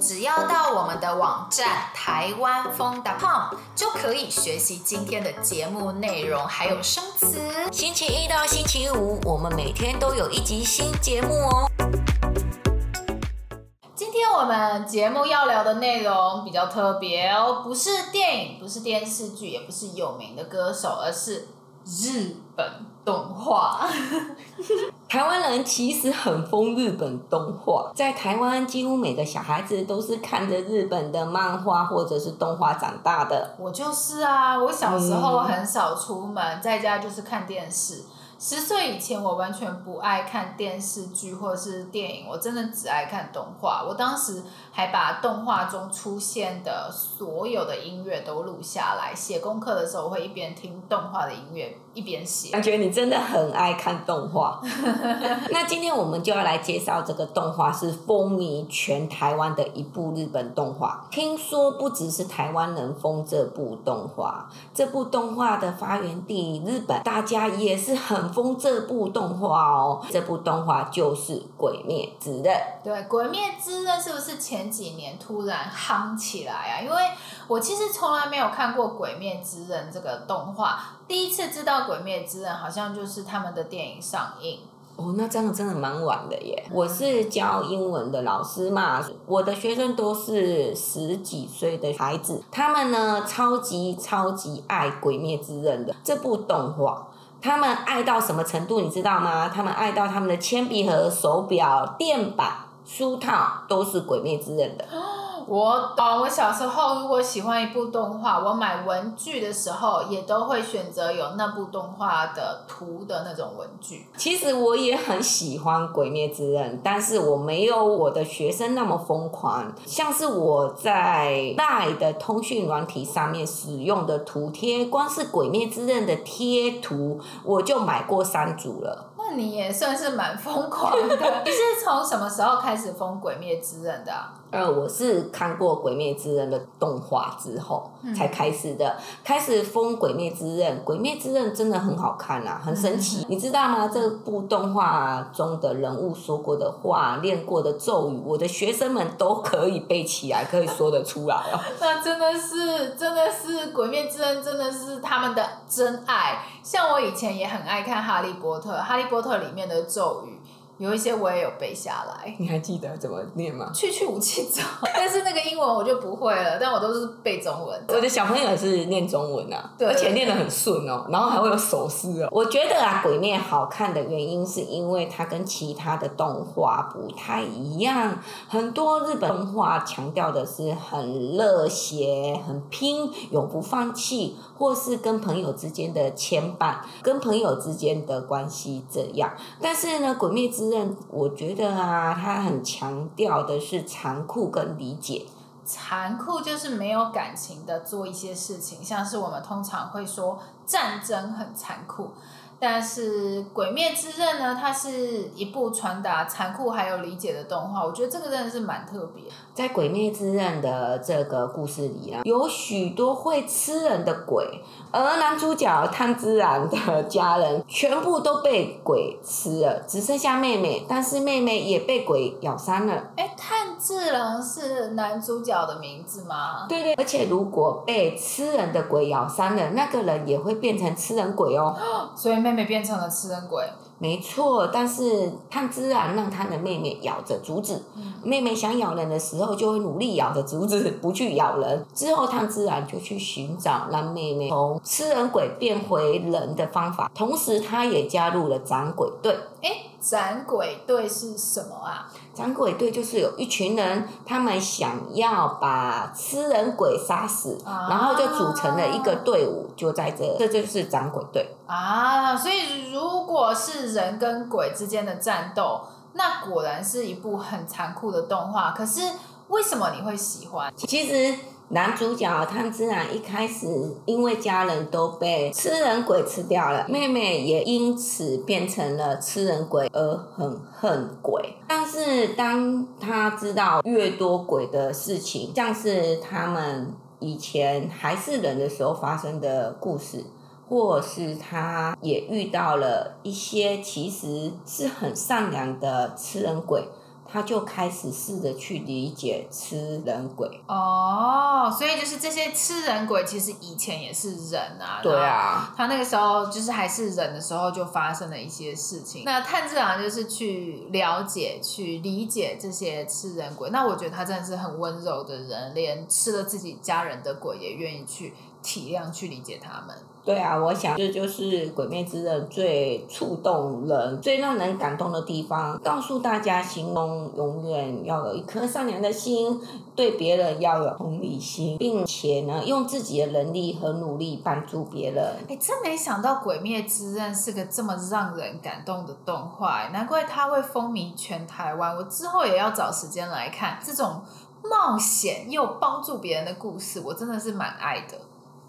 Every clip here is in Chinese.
只要到我们的网站台湾风 .com 就可以学习今天的节目内容，还有生词。星期一到星期五，我们每天都有一集新节目哦。今天我们节目要聊的内容比较特别哦，不是电影，不是电视剧，也不是有名的歌手，而是日本动画。台湾人其实很疯日本动画，在台湾几乎每个小孩子都是看着日本的漫画或者是动画长大的。我就是啊，我小时候很少出门，在家就是看电视。十岁以前，我完全不爱看电视剧或者是电影，我真的只爱看动画。我当时还把动画中出现的所有的音乐都录下来，写功课的时候我会一边听动画的音乐一边写。感觉你真的很爱看动画。那今天我们就要来介绍这个动画，是风靡全台湾的一部日本动画。听说不只是台湾人疯这部动画，这部动画的发源地日本，大家也是很。封这部动画哦，这部动画就是《鬼灭之刃》。对，《鬼灭之刃》是不是前几年突然夯起来啊？因为我其实从来没有看过《鬼灭之刃》这个动画，第一次知道《鬼灭之刃》好像就是他们的电影上映。哦，那这样真的蛮晚的耶。我是教英文的老师嘛，我的学生都是十几岁的孩子，他们呢超级超级爱《鬼灭之刃》的这部动画。他们爱到什么程度，你知道吗？他们爱到他们的铅笔盒、手表、电板、书套都是《鬼灭之刃》的。我懂，我小时候如果喜欢一部动画，我买文具的时候也都会选择有那部动画的图的那种文具。其实我也很喜欢《鬼灭之刃》，但是我没有我的学生那么疯狂。像是我在 LINE 的通讯软体上面使用的图贴，光是《鬼灭之刃》的贴图，我就买过三组了。那你也算是蛮疯狂的。你是从什么时候开始疯《鬼灭之刃》的啊？呃，我是看过《鬼灭之刃》的动画之后才开始的，嗯、开始封《鬼灭之刃》。《鬼灭之刃》真的很好看啊，很神奇。嗯、你知道吗？这部动画中的人物说过的话、练过的咒语，我的学生们都可以背起来，可以说得出来哦。那真的是，真的是《鬼灭之刃》，真的是他们的真爱。像我以前也很爱看《哈利波特》，《哈利波特》里面的咒语。有一些我也有背下来，你还记得怎么念吗？去去武器走，但是那个英文我就不会了，但我都是背中文。我的小朋友是念中文啊，对，而且念得很顺哦，然后还会有手势哦。我觉得啊，鬼灭好看的原因是因为它跟其他的动画不太一样，很多日本动画强调的是很热血、很拼、永不放弃，或是跟朋友之间的牵绊、跟朋友之间的关系这样。但是呢，鬼灭之刃我觉得啊，它很强调的是残酷跟理解。残酷就是没有感情的做一些事情，像是我们通常会说战争很残酷。但是《鬼灭之刃》呢，它是一部传达残酷还有理解的动画，我觉得这个真的是蛮特别。在《鬼灭之刃》的这个故事里啊，有许多会吃人的鬼，而男主角炭治郎的家人全部都被鬼吃了，只剩下妹妹，但是妹妹也被鬼咬伤了。哎，炭治郎是男主角的名字吗？对对，而且如果被吃人的鬼咬伤了，那个人也会变成吃人鬼哦。所以妹妹变成了吃人鬼。没错，但是炭治郎让他的妹妹咬着竹子，嗯、妹妹想咬人的时候就会努力咬着竹子，不去咬人。之后炭治郎就去寻找让妹妹从吃人鬼变回人的方法，同时他也加入了斩鬼队。诶，斩鬼队是什么啊？斩鬼队就是有一群人，他们想要把吃人鬼杀死，啊、然后就组成了一个队伍，就在这，这就是斩鬼队。啊，所以如果是人跟鬼之间的战斗，那果然是一部很残酷的动画。可是为什么你会喜欢？其实。男主角炭治郎一开始因为家人都被吃人鬼吃掉了，妹妹也因此变成了吃人鬼而很恨鬼。但是当他知道越多鬼的事情，像是他们以前还是人的时候发生的故事，或是他也遇到了一些其实是很善良的吃人鬼。他就开始试着去理解吃人鬼。哦，所以就是这些吃人鬼，其实以前也是人啊。对啊。他那个时候就是还是人的时候，就发生了一些事情。那炭治郎就是去了解、去理解这些吃人鬼。那我觉得他真的是很温柔的人，连吃了自己家人的鬼也愿意去体谅、去理解他们。对啊，我想这就是《鬼灭之刃》最触动人、最让人感动的地方。告诉大家，心中永远要有一颗善良的心，对别人要有同理心，并且呢，用自己的能力和努力帮助别人。哎，真没想到《鬼灭之刃》是个这么让人感动的动画，难怪它会风靡全台湾。我之后也要找时间来看这种冒险又帮助别人的故事，我真的是蛮爱的。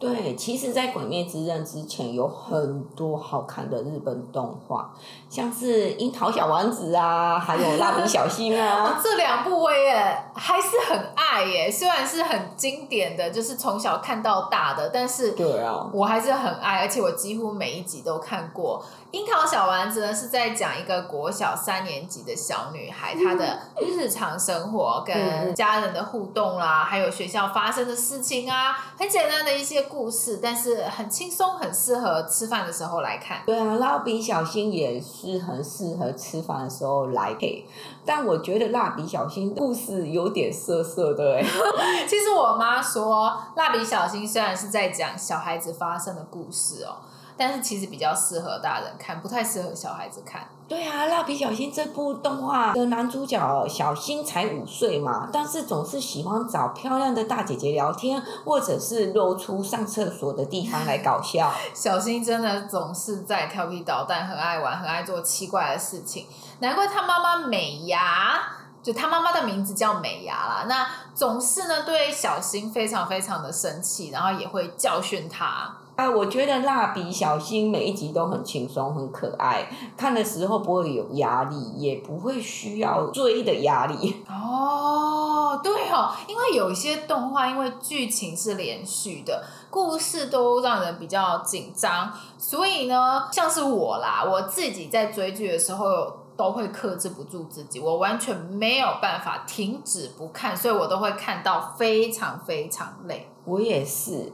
对，其实，在《鬼灭之刃》之前，有很多好看的日本动画，像是《樱桃小丸子》啊，还有《蜡笔小新》啊。这两部我也还是很爱耶，虽然是很经典的，就是从小看到大的，但是对啊，我还是很爱，而且我几乎每一集都看过。《樱桃小丸子》呢，是在讲一个国小三年级的小女孩，她的日常生活跟家人的互动啦，还有学校发生的事情啊，很简单的一些故事，但是很轻松，很适合吃饭的时候来看。对啊，蜡笔小新也是很适合吃饭的时候来配，但我觉得蜡笔小新的故事有点涩涩的哎。其实我妈说，蜡笔小新虽然是在讲小孩子发生的故事哦。但是其实比较适合大人看，不太适合小孩子看。对啊，蜡笔小新这部动画的男主角小新才五岁嘛，但是总是喜欢找漂亮的大姐姐聊天，或者是露出上厕所的地方来搞笑。小新真的总是在调皮捣蛋，很爱玩，很爱做奇怪的事情。难怪他妈妈美牙，就他妈妈的名字叫美伢啦。那总是呢对小新非常非常的生气，然后也会教训他。啊，我觉得蜡笔小新每一集都很轻松、很可爱，看的时候不会有压力，也不会需要追的压力。哦，对哦，因为有一些动画，因为剧情是连续的，故事都让人比较紧张，所以呢，像是我啦，我自己在追剧的时候。都会克制不住自己，我完全没有办法停止不看，所以我都会看到非常非常累。我也是，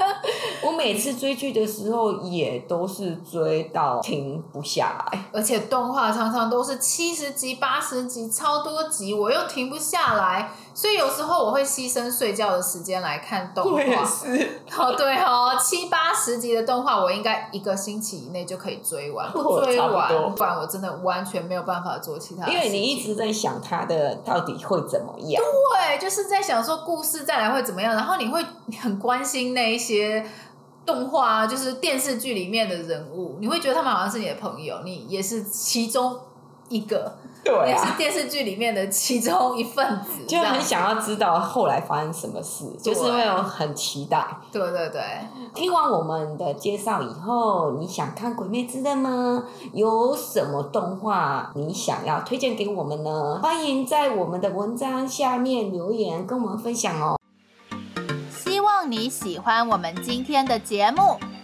我每次追剧的时候也都是追到停不下来，而且动画常常都是七十集、八十集，超多集，我又停不下来。所以有时候我会牺牲睡觉的时间来看动画。我也是。哦，对哦，七八十集的动画，我应该一个星期以内就可以追完。不追完，不然我真的完全没有办法做其他。因为你一直在想它的到底会怎么样。对，就是在想说故事再来会怎么样，然后你会很关心那一些动画，就是电视剧里面的人物，你会觉得他们好像是你的朋友，你也是其中一个。对啊，也是电视剧里面的其中一份子，就很想要知道后来发生什么事，就是会有很期待。对对对，听完我们的介绍以后，你想看《鬼灭之刃》吗？有什么动画你想要推荐给我们呢？欢迎在我们的文章下面留言跟我们分享哦。希望你喜欢我们今天的节目。